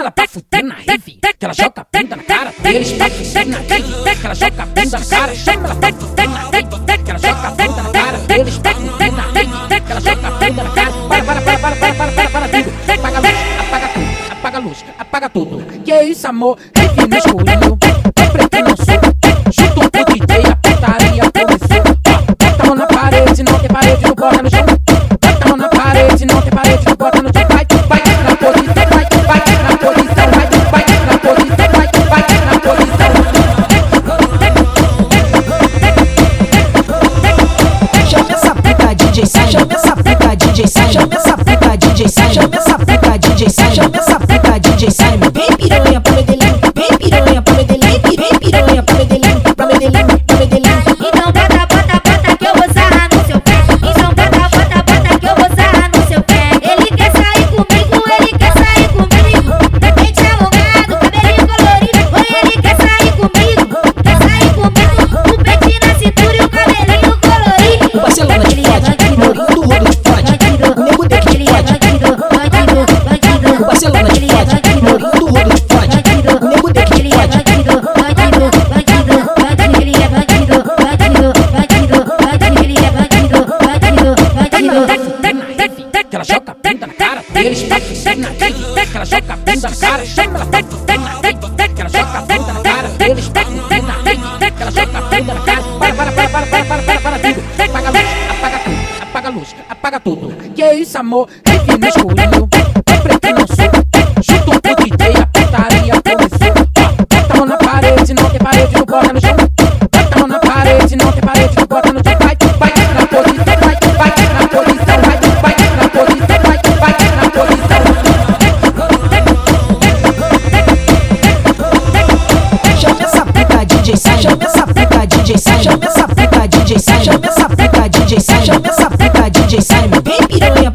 ela tá fudendo na rave, que ela joga bunda na cara deles, tá fudendo a rave, que ela joga bunda na cara, chama ela tá fudendo a rave, que ela joga bunda na cara deles, tá fudendo a rave, que ela joga bunda na cara, para, para, para, para, para, para, para, para, tudo, apaga a luz, apaga tudo, apaga a luz, apaga tudo, que isso amor, rave masculino. joga bunda na cara deles, pra crescer na vida, que ela joga bunda na cara, chama ela pra fuder na vida, que ela joga bunda na cara deles, pra fuder na vida, que ela joga bunda na cara, para, para, para, para, para, para, para, para, tudo, apaga a luz, apaga tudo, apaga a luz, apaga Tem que é tem amor, vive masculino, é pretenso, junto com ideia, putaria, tem, bota a mão na parede, não tem parede, não bota no chão. Baby do baby, piranha,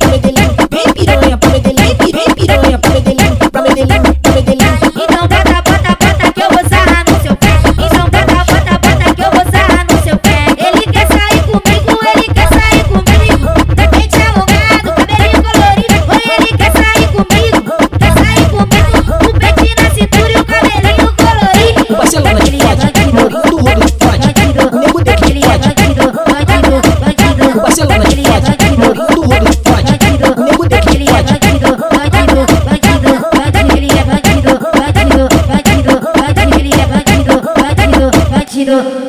的